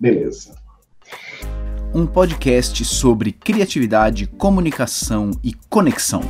Beleza. Um podcast sobre criatividade, comunicação e conexão.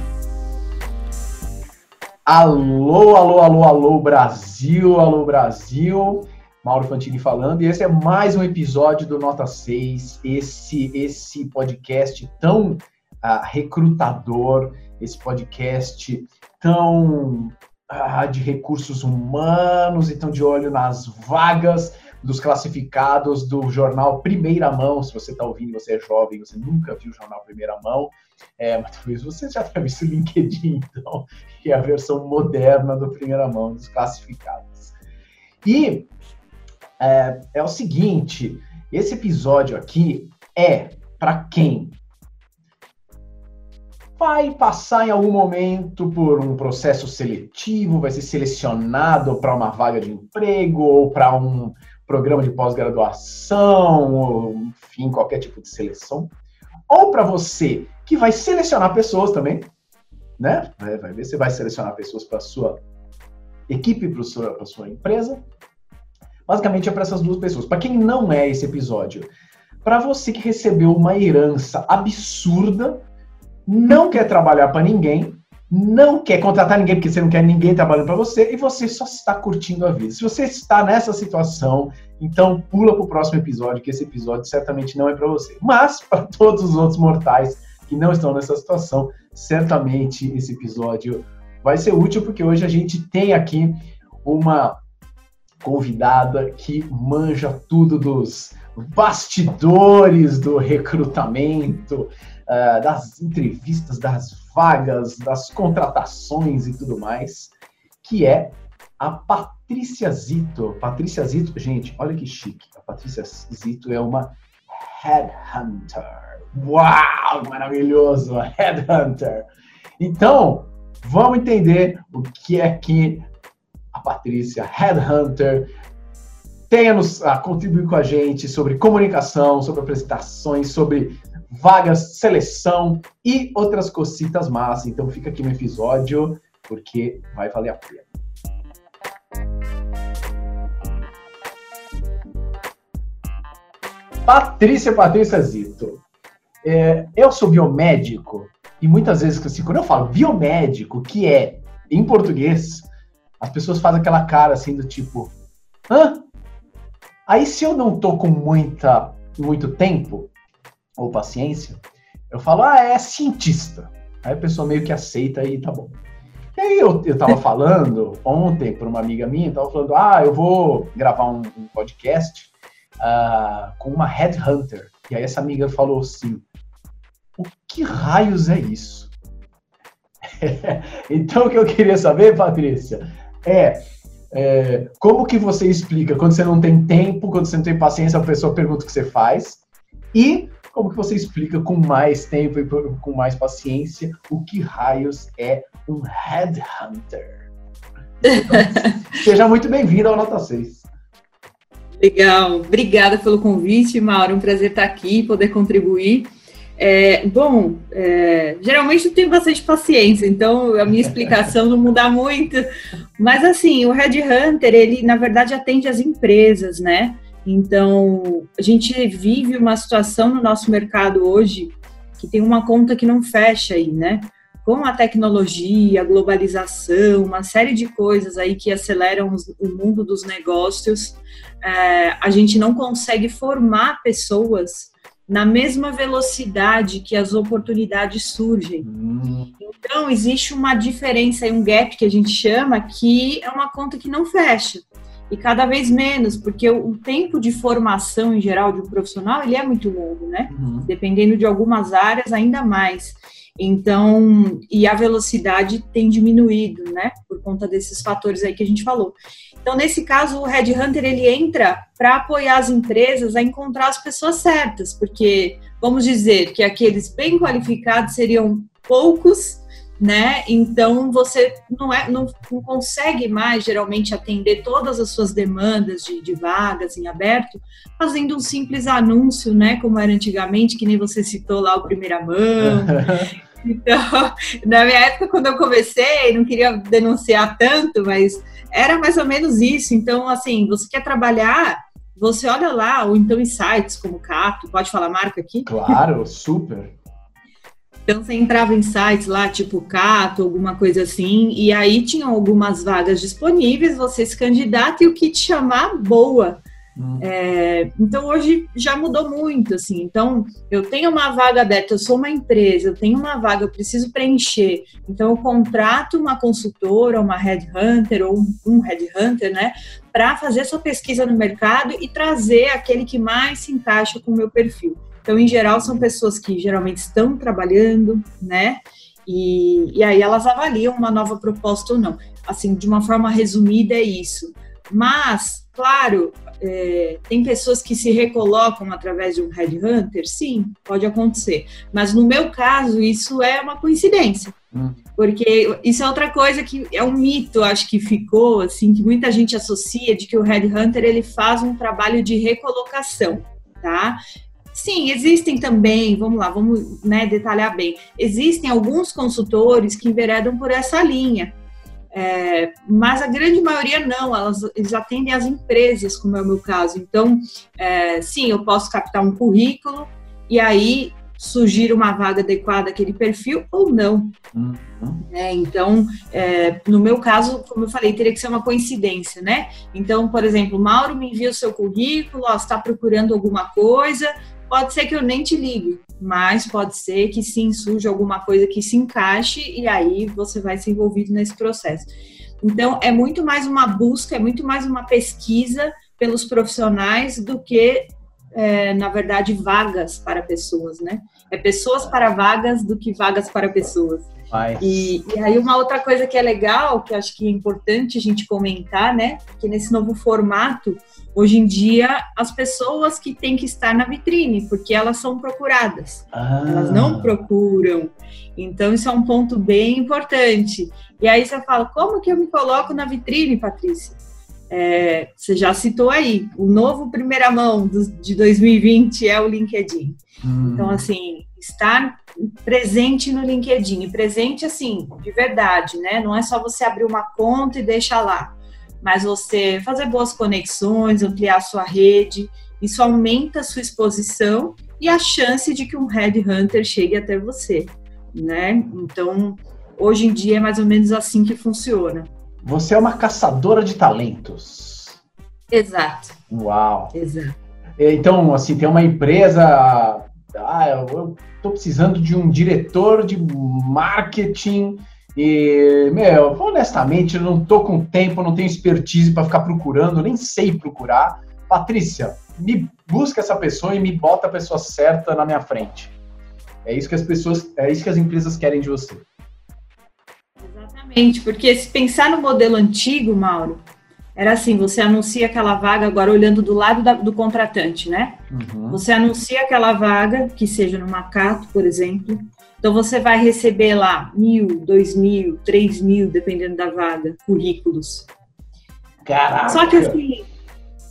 Alô, alô, alô, alô, Brasil, alô, Brasil. Mauro Fantini falando, e esse é mais um episódio do Nota 6, esse, esse podcast tão uh, recrutador, esse podcast tão uh, de recursos humanos e tão de olho nas vagas dos classificados do jornal Primeira Mão. Se você está ouvindo, você é jovem, você nunca viu o jornal Primeira Mão, é, mas talvez você já tenha visto o LinkedIn, então, que é a versão moderna do Primeira Mão dos classificados. E é, é o seguinte: esse episódio aqui é para quem vai passar em algum momento por um processo seletivo, vai ser selecionado para uma vaga de emprego ou para um programa de pós-graduação, ou enfim, qualquer tipo de seleção. Ou para você que vai selecionar pessoas também, né? Vai ver se vai selecionar pessoas para sua equipe, para sua, sua empresa. Basicamente é para essas duas pessoas. Para quem não é esse episódio, para você que recebeu uma herança absurda, não quer trabalhar para ninguém, não quer contratar ninguém porque você não quer ninguém trabalhando para você e você só está curtindo a vida. Se você está nessa situação, então pula para o próximo episódio, que esse episódio certamente não é para você. Mas para todos os outros mortais que não estão nessa situação, certamente esse episódio vai ser útil porque hoje a gente tem aqui uma convidada que manja tudo dos bastidores do recrutamento, uh, das entrevistas, das vagas, das contratações e tudo mais, que é a Patrícia Zito. Patrícia Zito, gente, olha que chique. A Patrícia Zito é uma headhunter. Uau, maravilhoso, headhunter. Então, vamos entender o que é que a Patrícia, Headhunter, tenha nos a contribuir com a gente sobre comunicação, sobre apresentações, sobre vagas, seleção e outras cositas massas. Então fica aqui no episódio, porque vai valer a pena. Patrícia Patrícia Zito. É, eu sou biomédico e muitas vezes, assim, quando eu falo biomédico, que é em português, as pessoas fazem aquela cara assim do tipo, hã? Aí se eu não tô com muita, muito tempo ou paciência, eu falo, ah, é cientista. Aí a pessoa meio que aceita e tá bom. E aí eu, eu tava falando ontem para uma amiga minha, tava falando, ah, eu vou gravar um, um podcast uh, com uma headhunter. E aí essa amiga falou assim, o que raios é isso? então o que eu queria saber, Patrícia, é, é, como que você explica quando você não tem tempo, quando você não tem paciência, a pessoa pergunta o que você faz, e como que você explica com mais tempo e com mais paciência o que raios é um headhunter. Então, seja muito bem-vindo ao Nota 6. Legal, obrigada pelo convite, Mauro. Um prazer estar aqui e poder contribuir. É, bom, é, geralmente eu tenho bastante paciência, então a minha explicação não muda muito. Mas assim, o Red Hunter, ele na verdade atende as empresas, né? Então, a gente vive uma situação no nosso mercado hoje que tem uma conta que não fecha aí, né? Com a tecnologia, a globalização, uma série de coisas aí que aceleram o mundo dos negócios, é, a gente não consegue formar pessoas na mesma velocidade que as oportunidades surgem. Então, existe uma diferença, um gap que a gente chama, que é uma conta que não fecha. E cada vez menos, porque o tempo de formação em geral de um profissional, ele é muito longo, né? Uhum. Dependendo de algumas áreas, ainda mais. Então, e a velocidade tem diminuído, né? Por conta desses fatores aí que a gente falou. Então, nesse caso, o Red Hunter ele entra para apoiar as empresas a encontrar as pessoas certas, porque vamos dizer que aqueles bem qualificados seriam poucos, né? Então você não, é, não, não consegue mais geralmente atender todas as suas demandas de, de, vagas em aberto, fazendo um simples anúncio, né? Como era antigamente, que nem você citou lá o primeira mão. Então, na minha época, quando eu comecei, não queria denunciar tanto, mas era mais ou menos isso. Então, assim, você quer trabalhar, você olha lá, ou então em sites como Cato, pode falar marca aqui? Claro, super. Então você entrava em sites lá, tipo Cato, alguma coisa assim, e aí tinham algumas vagas disponíveis, você se candidata e o que te chamar, boa. Hum. É, então hoje já mudou muito, assim. Então eu tenho uma vaga aberta, eu sou uma empresa, eu tenho uma vaga, eu preciso preencher. Então eu contrato uma consultora, uma headhunter ou um headhunter, né, para fazer sua pesquisa no mercado e trazer aquele que mais se encaixa com o meu perfil. Então, em geral, são pessoas que geralmente estão trabalhando, né? E, e aí elas avaliam uma nova proposta ou não. Assim, de uma forma resumida, é isso. Mas, claro, é, tem pessoas que se recolocam através de um headhunter? Sim, pode acontecer. Mas no meu caso, isso é uma coincidência. Hum. Porque isso é outra coisa que é um mito, acho que ficou, assim, que muita gente associa de que o headhunter ele faz um trabalho de recolocação, tá? Sim, existem também, vamos lá, vamos né, detalhar bem. Existem alguns consultores que enveredam por essa linha, é, mas a grande maioria não, elas, eles atendem as empresas, como é o meu caso. Então, é, sim, eu posso captar um currículo e aí surgir uma vaga adequada àquele perfil ou não. Uhum. É, então, é, no meu caso, como eu falei, teria que ser uma coincidência, né? Então, por exemplo, Mauro me envia o seu currículo, ó, está procurando alguma coisa, Pode ser que eu nem te ligue, mas pode ser que sim surja alguma coisa que se encaixe e aí você vai ser envolvido nesse processo. Então, é muito mais uma busca, é muito mais uma pesquisa pelos profissionais do que, é, na verdade, vagas para pessoas, né? É pessoas para vagas do que vagas para pessoas. E, e, aí uma outra coisa que é legal, que acho que é importante a gente comentar, né? Que nesse novo formato, hoje em dia, as pessoas que têm que estar na vitrine, porque elas são procuradas. Ah. Elas não procuram. Então, isso é um ponto bem importante. E aí você fala, como que eu me coloco na vitrine, Patrícia? É, você já citou aí, o novo primeira mão do, de 2020 é o LinkedIn. Hum. Então, assim, estar presente no LinkedIn, presente assim, de verdade, né? Não é só você abrir uma conta e deixar lá, mas você fazer boas conexões, ampliar sua rede, isso aumenta a sua exposição e a chance de que um headhunter chegue até você, né? Então, hoje em dia é mais ou menos assim que funciona. Você é uma caçadora de talentos. Exato. Uau. Exato. Então, assim, tem uma empresa ah, eu estou precisando de um diretor de marketing e, meu, honestamente, eu não estou com tempo, não tenho expertise para ficar procurando, nem sei procurar. Patrícia, me busca essa pessoa e me bota a pessoa certa na minha frente. É isso que as pessoas, é isso que as empresas querem de você. Exatamente, porque se pensar no modelo antigo, Mauro, era assim, você anuncia aquela vaga, agora olhando do lado da, do contratante, né? Uhum. Você anuncia aquela vaga, que seja no Macato, por exemplo. Então, você vai receber lá mil, dois mil, três mil, dependendo da vaga, currículos. Caraca! Só que assim,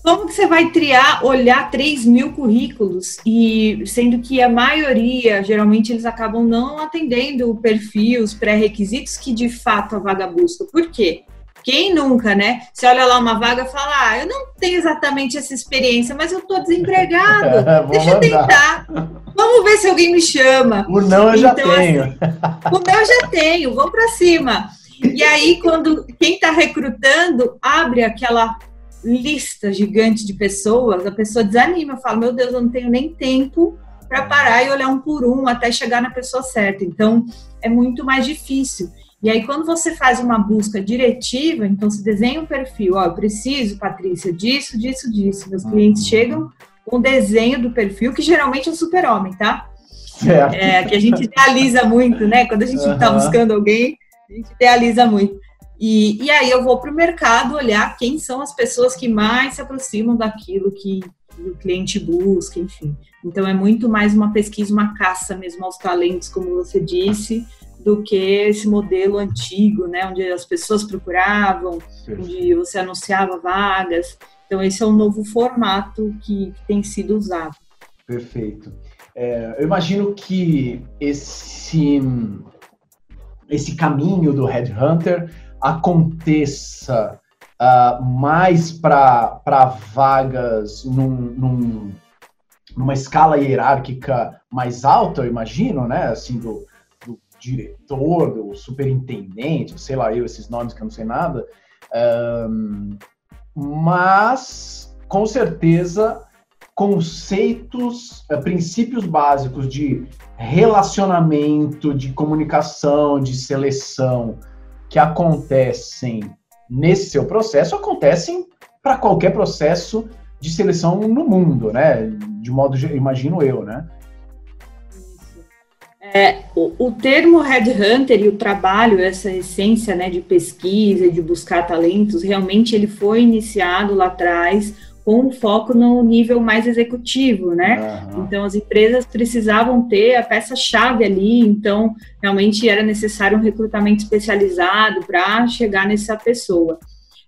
como que você vai triar, olhar 3 mil currículos e sendo que a maioria, geralmente, eles acabam não atendendo o perfil, os pré-requisitos que de fato a vaga busca. Por quê? Quem nunca, né? Você olha lá uma vaga e fala: Ah, eu não tenho exatamente essa experiência, mas eu estou desempregado. Deixa eu tentar. Vamos ver se alguém me chama. O não eu então, já tenho. Assim, o não eu já tenho, vamos para cima. E aí, quando quem está recrutando abre aquela lista gigante de pessoas, a pessoa desanima, fala: Meu Deus, eu não tenho nem tempo para parar e olhar um por um até chegar na pessoa certa. Então, é muito mais difícil. E aí, quando você faz uma busca diretiva, então você desenha um perfil, ó, eu preciso, Patrícia, disso, disso, disso. Meus clientes chegam com o desenho do perfil, que geralmente é o super-homem, tá? Certo. É, que a gente idealiza muito, né? Quando a gente está uhum. buscando alguém, a gente idealiza muito. E, e aí eu vou para o mercado olhar quem são as pessoas que mais se aproximam daquilo que, que o cliente busca, enfim. Então é muito mais uma pesquisa, uma caça mesmo aos talentos, como você disse, do que esse modelo antigo, né, onde as pessoas procuravam, onde você anunciava vagas. Então, esse é um novo formato que, que tem sido usado. Perfeito. É, eu imagino que esse esse, caminho do headhunter aconteça uh, mais para vagas num, num, numa escala hierárquica mais alta, eu imagino, né? Assim, do diretor, do superintendente, sei lá eu, esses nomes que eu não sei nada. Um, mas, com certeza, conceitos, uh, princípios básicos de relacionamento, de comunicação, de seleção que acontecem nesse seu processo acontecem para qualquer processo de seleção no mundo, né? De modo, imagino eu, né? É, o, o, termo headhunter e o trabalho, essa essência né, de pesquisa de buscar talentos, realmente ele foi iniciado lá atrás com um foco no nível mais executivo, né? Uhum. Então as empresas precisavam ter a peça-chave ali, então realmente era necessário um recrutamento especializado para chegar nessa pessoa.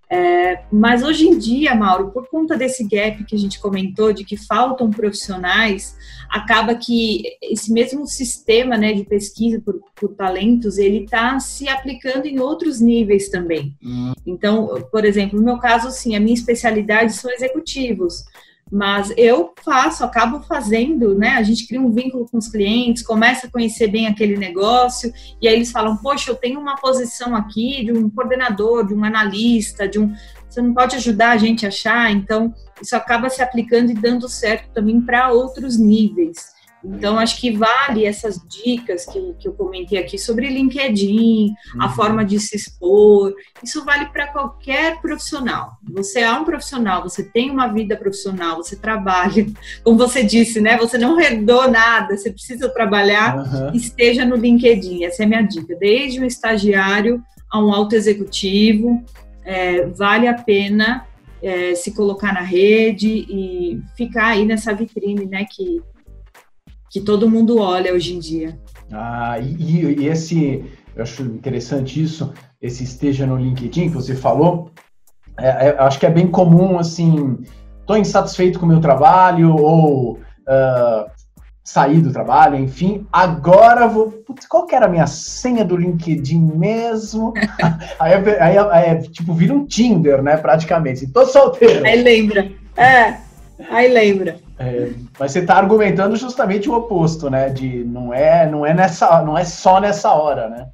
É, mas hoje em dia, Mauro, por conta desse gap que a gente comentou, de que faltam profissionais, acaba que esse mesmo sistema né, de pesquisa por, por talentos, ele está se aplicando em outros níveis também. Hum. Então, por exemplo, no meu caso, sim, a minha especialidade são executivos mas eu faço, acabo fazendo, né? A gente cria um vínculo com os clientes, começa a conhecer bem aquele negócio, e aí eles falam: Poxa, eu tenho uma posição aqui de um coordenador, de um analista, de um. Você não pode ajudar a gente a achar? Então, isso acaba se aplicando e dando certo também para outros níveis. Então, acho que vale essas dicas que, que eu comentei aqui sobre LinkedIn, uhum. a forma de se expor. Isso vale para qualquer profissional. Você é um profissional, você tem uma vida profissional, você trabalha, como você disse, né? Você não herdou nada, você precisa trabalhar, uhum. esteja no LinkedIn. Essa é a minha dica. Desde um estagiário a um alto executivo, é, vale a pena é, se colocar na rede e ficar aí nessa vitrine, né? Que que todo mundo olha hoje em dia. Ah, e, e esse, eu acho interessante isso, esse esteja no LinkedIn que você falou, é, é, acho que é bem comum, assim, estou insatisfeito com o meu trabalho, ou uh, sair do trabalho, enfim, agora vou. Putz, qual que era a minha senha do LinkedIn mesmo? aí, aí, aí, tipo, vira um Tinder, né, praticamente. Tô solteiro. Aí lembra. É, aí lembra. É, mas você está argumentando justamente o oposto, né? De não é, não é nessa, não é só nessa hora, né?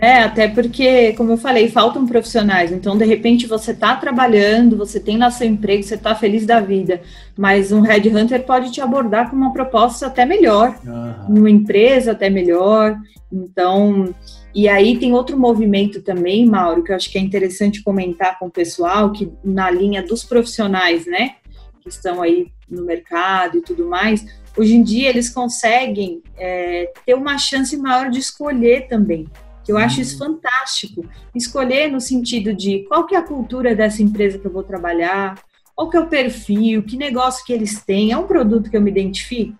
É, até porque, como eu falei, faltam profissionais. Então, de repente, você está trabalhando, você tem lá seu emprego, você está feliz da vida, mas um headhunter pode te abordar com uma proposta até melhor, uhum. numa empresa até melhor. Então, e aí tem outro movimento também, Mauro, que eu acho que é interessante comentar com o pessoal, que na linha dos profissionais, né? que estão aí no mercado e tudo mais, hoje em dia eles conseguem é, ter uma chance maior de escolher também. Que eu acho isso uhum. fantástico. Escolher no sentido de qual que é a cultura dessa empresa que eu vou trabalhar, qual que é o perfil, que negócio que eles têm, é um produto que eu me identifico.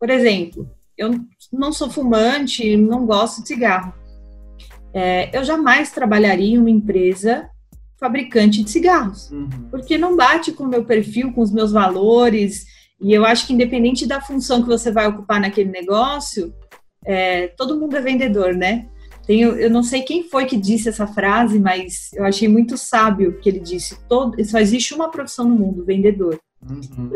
Por exemplo, eu não sou fumante, não gosto de cigarro. É, eu jamais trabalharia em uma empresa fabricante de cigarros, uhum. porque não bate com o meu perfil, com os meus valores. E eu acho que independente da função que você vai ocupar naquele negócio, é, todo mundo é vendedor, né? Tenho, eu não sei quem foi que disse essa frase, mas eu achei muito sábio que ele disse: todo, só existe uma profissão no mundo, vendedor. Uhum.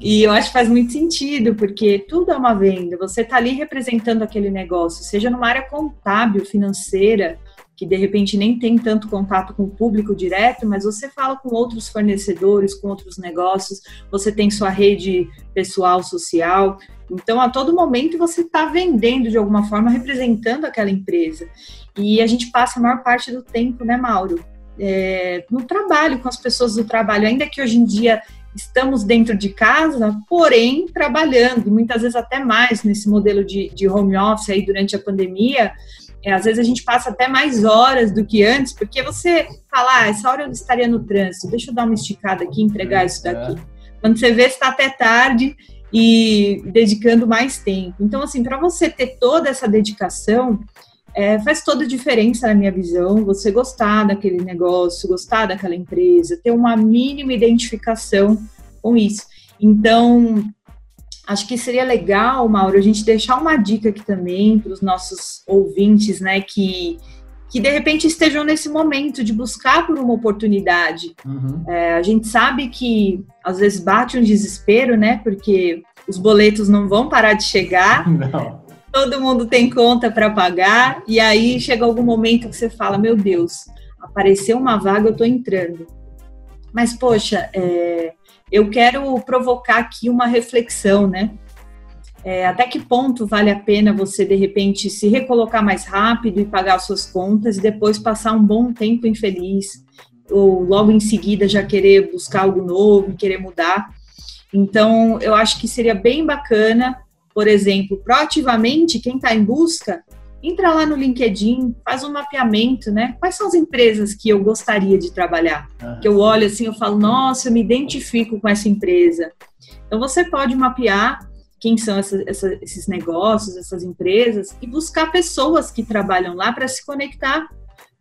e eu acho que faz muito sentido, porque tudo é uma venda. Você está ali representando aquele negócio, seja numa área contábil, financeira, que de repente nem tem tanto contato com o público direto, mas você fala com outros fornecedores, com outros negócios, você tem sua rede pessoal, social. Então, a todo momento você está vendendo de alguma forma, representando aquela empresa. E a gente passa a maior parte do tempo, né, Mauro? É, no trabalho, com as pessoas do trabalho, ainda que hoje em dia estamos dentro de casa, porém trabalhando, muitas vezes até mais nesse modelo de, de home office aí durante a pandemia, é, às vezes a gente passa até mais horas do que antes, porque você fala, ah, essa hora eu estaria no trânsito, deixa eu dar uma esticada aqui, entregar isso daqui. É. Quando você vê, está até tarde e dedicando mais tempo. Então, assim, para você ter toda essa dedicação, é, faz toda a diferença na minha visão. Você gostar daquele negócio, gostar daquela empresa, ter uma mínima identificação com isso. Então, acho que seria legal, Mauro, a gente deixar uma dica aqui também para os nossos ouvintes, né, que, que de repente estejam nesse momento de buscar por uma oportunidade. Uhum. É, a gente sabe que às vezes bate um desespero, né, porque os boletos não vão parar de chegar. Não. Todo mundo tem conta para pagar, e aí chega algum momento que você fala: Meu Deus, apareceu uma vaga, eu estou entrando. Mas, poxa, é, eu quero provocar aqui uma reflexão, né? É, até que ponto vale a pena você, de repente, se recolocar mais rápido e pagar suas contas e depois passar um bom tempo infeliz, ou logo em seguida já querer buscar algo novo, querer mudar? Então, eu acho que seria bem bacana, por exemplo, proativamente, quem está em busca, entra lá no LinkedIn, faz um mapeamento, né? Quais são as empresas que eu gostaria de trabalhar? Que eu olho assim, eu falo, nossa, eu me identifico com essa empresa. Então você pode mapear quem são essa, essa, esses negócios, essas empresas e buscar pessoas que trabalham lá para se conectar,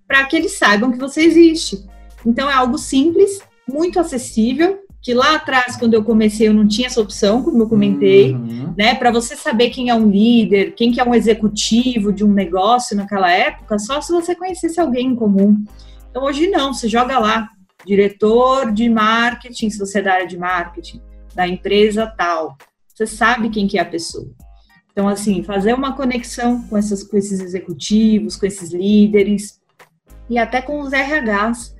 para que eles saibam que você existe. Então é algo simples, muito acessível que lá atrás, quando eu comecei, eu não tinha essa opção, como eu comentei, uhum. né? Para você saber quem é um líder, quem que é um executivo de um negócio naquela época, só se você conhecesse alguém em comum. Então hoje não, você joga lá, diretor de marketing, se você é da área de marketing, da empresa tal. Você sabe quem que é a pessoa. Então, assim, fazer uma conexão com, essas, com esses executivos, com esses líderes e até com os RHs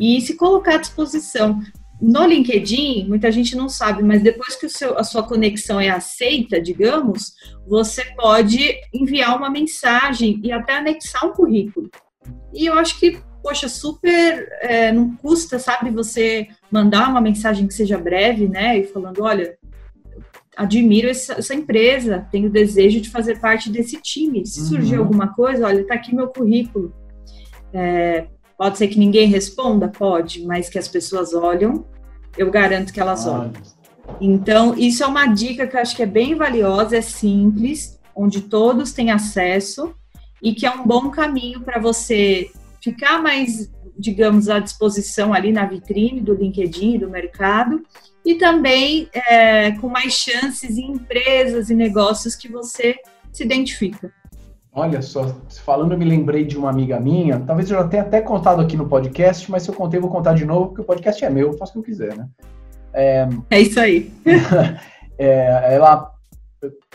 e se colocar à disposição. No LinkedIn, muita gente não sabe, mas depois que seu, a sua conexão é aceita, digamos, você pode enviar uma mensagem e até anexar um currículo. E eu acho que, poxa, super é, não custa, sabe, você mandar uma mensagem que seja breve, né? E falando, olha, admiro essa, essa empresa, tenho desejo de fazer parte desse time. Se surgir uhum. alguma coisa, olha, está aqui meu currículo. É, Pode ser que ninguém responda? Pode, mas que as pessoas olham, eu garanto que elas olham. Então, isso é uma dica que eu acho que é bem valiosa, é simples, onde todos têm acesso e que é um bom caminho para você ficar mais, digamos, à disposição ali na vitrine do LinkedIn, do mercado, e também é, com mais chances em empresas e negócios que você se identifica. Olha só, falando, eu me lembrei de uma amiga minha, talvez eu já tenha até contado aqui no podcast, mas se eu contei, eu vou contar de novo, porque o podcast é meu, eu faço o que eu quiser, né? É, é isso aí. é, ela,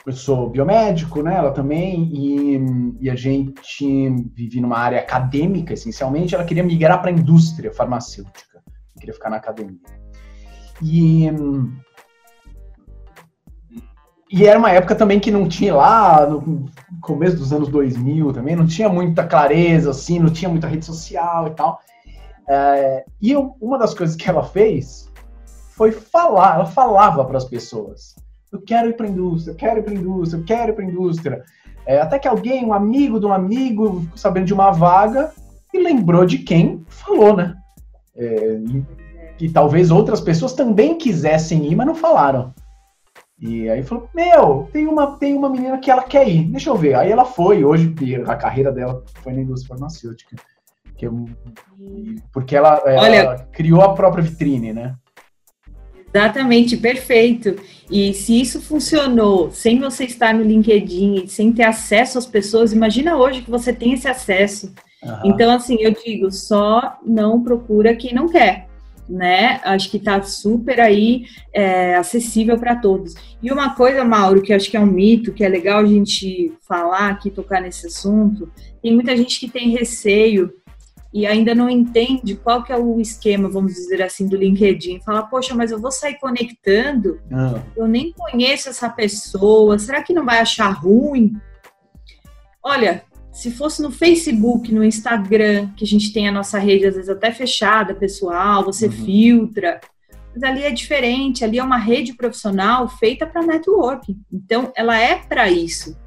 eu sou biomédico, né? Ela também, e, e a gente vive numa área acadêmica, essencialmente. Ela queria migrar para a indústria farmacêutica, queria ficar na academia. E e era uma época também que não tinha lá, no começo dos anos 2000 também, não tinha muita clareza, assim, não tinha muita rede social e tal. É, e eu, uma das coisas que ela fez foi falar, ela falava para as pessoas: eu quero ir para a indústria, eu quero ir para a indústria, eu quero ir para a indústria. É, até que alguém, um amigo de um amigo, ficou sabendo de uma vaga e lembrou de quem falou, né? É, e, e talvez outras pessoas também quisessem ir, mas não falaram. E aí falou, meu, tem uma, tem uma menina que ela quer ir, deixa eu ver. Aí ela foi, hoje a carreira dela foi na indústria farmacêutica. Eu, porque ela, Olha, ela criou a própria vitrine, né? Exatamente, perfeito. E se isso funcionou sem você estar no LinkedIn, sem ter acesso às pessoas, imagina hoje que você tem esse acesso. Uhum. Então, assim, eu digo, só não procura quem não quer né? Acho que está super aí é, acessível para todos. E uma coisa, Mauro, que acho que é um mito, que é legal a gente falar aqui, tocar nesse assunto, tem muita gente que tem receio e ainda não entende qual que é o esquema, vamos dizer assim, do LinkedIn. Fala, poxa, mas eu vou sair conectando, ah. eu nem conheço essa pessoa, será que não vai achar ruim? Olha, se fosse no Facebook, no Instagram, que a gente tem a nossa rede às vezes até fechada, pessoal, você uhum. filtra. Mas ali é diferente, ali é uma rede profissional feita para networking. Então, ela é para isso.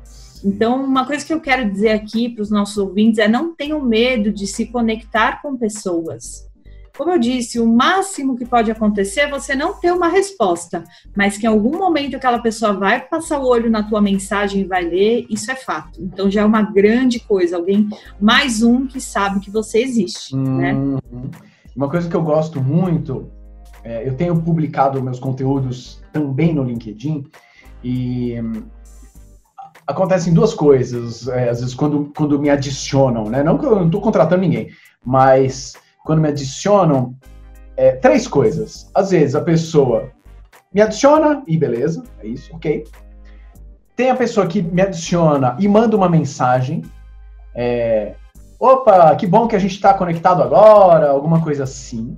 Então, uma coisa que eu quero dizer aqui para os nossos ouvintes é não tenham medo de se conectar com pessoas. Como eu disse, o máximo que pode acontecer é você não ter uma resposta, mas que em algum momento aquela pessoa vai passar o olho na tua mensagem e vai ler, isso é fato. Então já é uma grande coisa, alguém mais um que sabe que você existe, né? uhum. né? Uma coisa que eu gosto muito, é, eu tenho publicado meus conteúdos também no LinkedIn, E acontecem duas coisas, é, às vezes, quando, quando me adicionam, né? Não que eu não estou contratando ninguém, mas quando me adicionam, é, três coisas. Às vezes a pessoa me adiciona e beleza, é isso, ok. Tem a pessoa que me adiciona e manda uma mensagem. É, Opa, que bom que a gente está conectado agora, alguma coisa assim.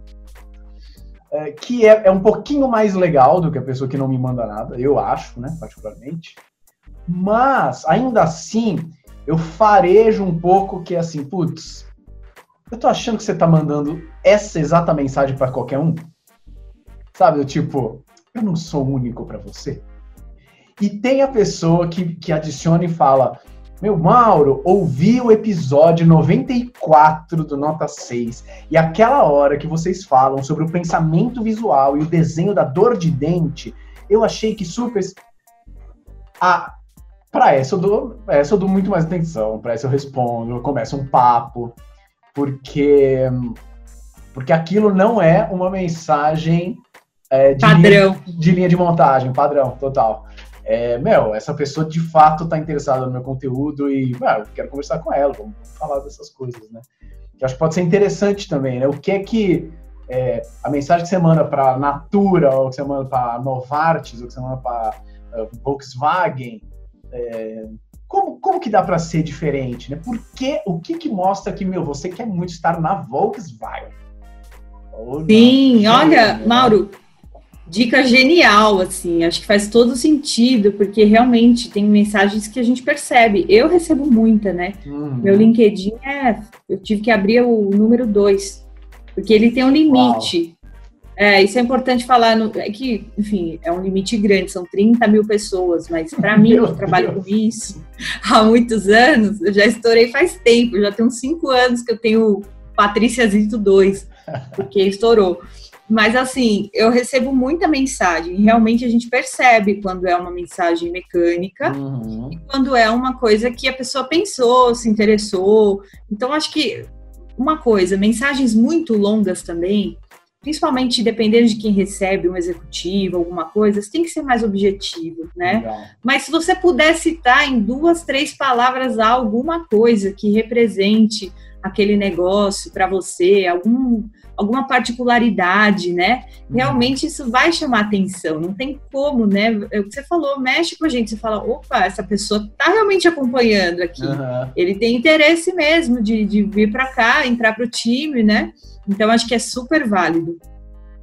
É, que é, é, um pouquinho mais legal do que a pessoa que não me manda nada, eu acho, né, particularmente. Mas, ainda assim, eu farejo um pouco que é assim, putz, eu tô achando que você tá mandando essa exata mensagem para qualquer um. Sabe, eu tipo, eu não sou único para você. E tem a pessoa que, que adiciona e fala: Meu, Mauro, ouvi o episódio 94 do Nota 6 e aquela hora que vocês falam sobre o pensamento visual e o desenho da dor de dente, eu achei que super. Ah, para essa eu dou, essa eu dou muito mais atenção, para essa eu respondo, eu começo um papo, porque porque aquilo não é uma mensagem é, de padrão linha, de linha de montagem, padrão, total é, meu, essa pessoa de fato está interessada no meu conteúdo e, eu quero conversar com ela, vamos falar dessas coisas, né? Que acho que pode ser interessante também, né? O que é que é, a mensagem que você manda para Natura, ou que você manda para Novartis, ou que você manda para uh, é, Volkswagen, é, como, como que dá para ser diferente, né? Por que, o que que mostra que, meu, você quer muito estar na Volkswagen? Sim, olha, Mauro, dica genial, assim, acho que faz todo sentido, porque realmente tem mensagens que a gente percebe. Eu recebo muita, né? Uhum. Meu LinkedIn é. Eu tive que abrir o número 2, porque ele tem um limite. Uau. É, isso é importante falar, no, é que, enfim, é um limite grande, são 30 mil pessoas, mas para mim, eu trabalho Deus. com isso há muitos anos, eu já estourei faz tempo, já tem uns 5 anos que eu tenho Patrícia Zito 2, porque estourou. Mas assim, eu recebo muita mensagem. Realmente a gente percebe quando é uma mensagem mecânica uhum. e quando é uma coisa que a pessoa pensou, se interessou. Então, acho que uma coisa, mensagens muito longas também, principalmente dependendo de quem recebe, um executivo, alguma coisa, tem que ser mais objetivo, né? Legal. Mas se você puder citar em duas, três palavras alguma coisa que represente aquele negócio para você, algum alguma particularidade, né? Uhum. Realmente isso vai chamar atenção, não tem como, né? É o que você falou, mexe com a gente, você fala, opa, essa pessoa tá realmente acompanhando aqui. Uhum. Ele tem interesse mesmo de, de vir para cá, entrar para o time, né? Então acho que é super válido.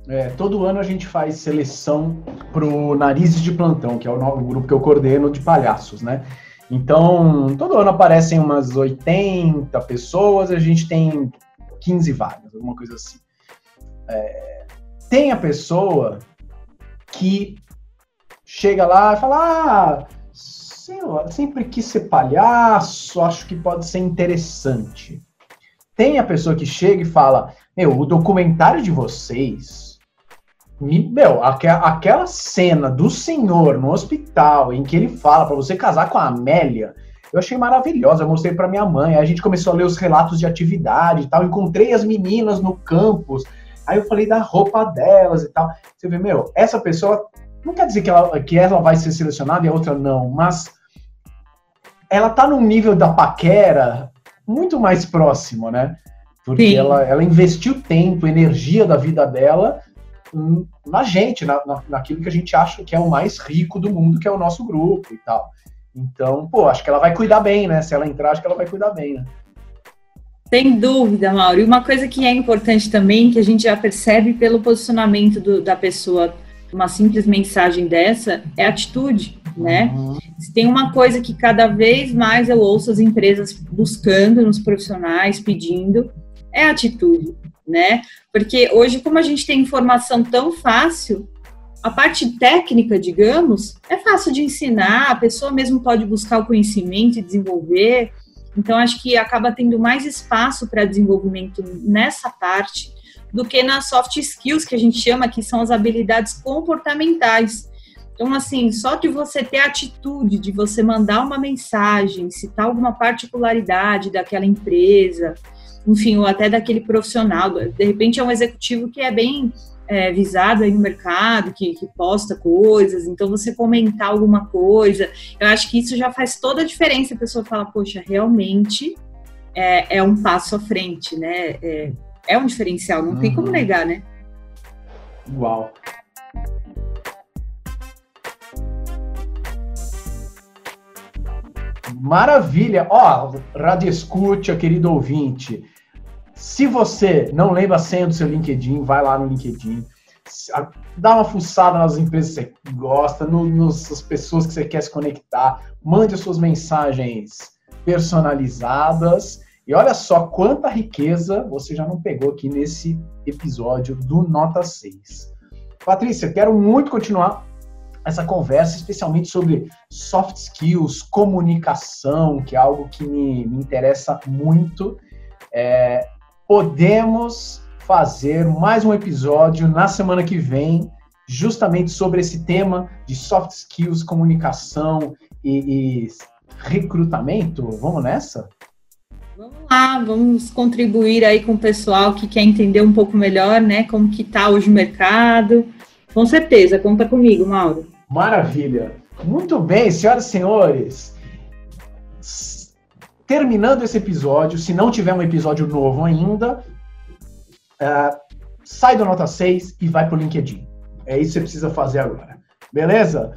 É, todo ano a gente faz seleção pro Narizes de Plantão, que é o novo grupo que eu coordeno de palhaços, né? Então, todo ano aparecem umas 80 pessoas, a gente tem 15 vagas, alguma coisa assim. É, tem a pessoa que chega lá e fala: Ah, sempre quis ser palhaço, acho que pode ser interessante. Tem a pessoa que chega e fala: Meu, o documentário de vocês. Me, meu, aquela cena do senhor no hospital em que ele fala para você casar com a Amélia eu achei maravilhosa, eu mostrei para minha mãe. Aí a gente começou a ler os relatos de atividade e tal. Encontrei as meninas no campus. Aí eu falei da roupa delas e tal. Você vê, meu, essa pessoa não quer dizer que ela, que ela vai ser selecionada e a outra não, mas ela tá num nível da paquera muito mais próximo, né? Porque ela, ela investiu tempo, energia da vida dela na gente, na, na, naquilo que a gente acha que é o mais rico do mundo, que é o nosso grupo e tal. Então, pô, acho que ela vai cuidar bem, né? Se ela entrar, acho que ela vai cuidar bem, né? Sem dúvida, Mauro. E uma coisa que é importante também, que a gente já percebe pelo posicionamento do, da pessoa, uma simples mensagem dessa, é atitude, né? Uhum. Se tem uma coisa que cada vez mais eu ouço as empresas buscando nos profissionais, pedindo, é atitude, né? Porque hoje, como a gente tem informação tão fácil, a parte técnica, digamos, é fácil de ensinar, a pessoa mesmo pode buscar o conhecimento e desenvolver. Então, acho que acaba tendo mais espaço para desenvolvimento nessa parte do que nas soft skills, que a gente chama, que são as habilidades comportamentais. Então, assim, só de você ter a atitude de você mandar uma mensagem, citar alguma particularidade daquela empresa, enfim, ou até daquele profissional, de repente é um executivo que é bem é, visado aí no mercado, que, que posta coisas, então você comentar alguma coisa, eu acho que isso já faz toda a diferença. A pessoa fala, poxa, realmente é, é um passo à frente, né? É, é um diferencial, não uhum. tem como uhum. negar, né? Uau! Maravilha! Ó, Rádio Escute, querido ouvinte. Se você não lembra a senha do seu LinkedIn, vai lá no LinkedIn, dá uma fuçada nas empresas que você gosta, no, nas pessoas que você quer se conectar, mande as suas mensagens personalizadas e olha só quanta riqueza você já não pegou aqui nesse episódio do Nota 6. Patrícia, quero muito continuar essa conversa, especialmente sobre soft skills, comunicação, que é algo que me, me interessa muito. É, podemos fazer mais um episódio na semana que vem, justamente sobre esse tema de soft skills, comunicação e, e recrutamento. Vamos nessa? Vamos lá, vamos contribuir aí com o pessoal que quer entender um pouco melhor, né, como que está hoje o mercado. Com certeza, conta comigo, Mauro. Maravilha. Muito bem, senhoras e senhores. Terminando esse episódio, se não tiver um episódio novo ainda, uh, sai do Nota 6 e vai para o LinkedIn. É isso que você precisa fazer agora. Beleza?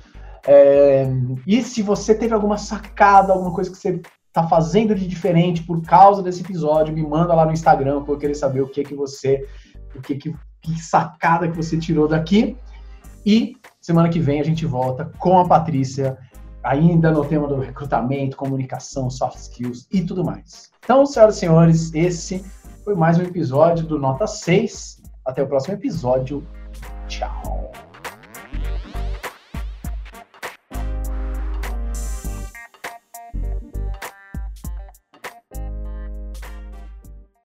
É, e se você teve alguma sacada, alguma coisa que você está fazendo de diferente por causa desse episódio, me manda lá no Instagram, para eu querer saber o que que você, o que que, que sacada que você tirou daqui. E semana que vem a gente volta com a Patrícia, ainda no tema do recrutamento, comunicação, soft skills e tudo mais. Então, senhoras e senhores, esse foi mais um episódio do Nota 6. Até o próximo episódio. Tchau.